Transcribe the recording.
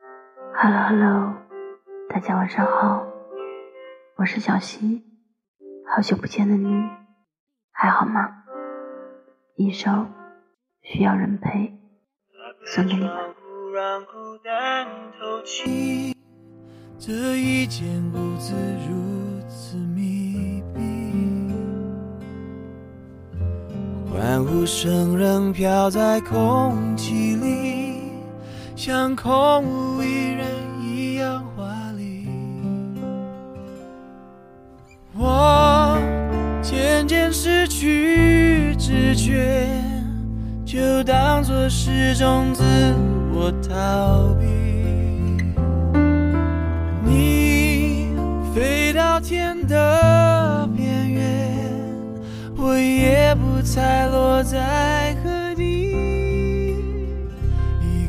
Hello Hello，大家晚上好，我是小溪，好久不见的你，还好吗？一首需要人陪，送给你们。这一间屋子如此密闭，欢呼声仍飘在空气，像空无一人一样华丽。我渐渐失去知觉，就当作是种自我逃避。你飞到天的边缘，我也不猜落在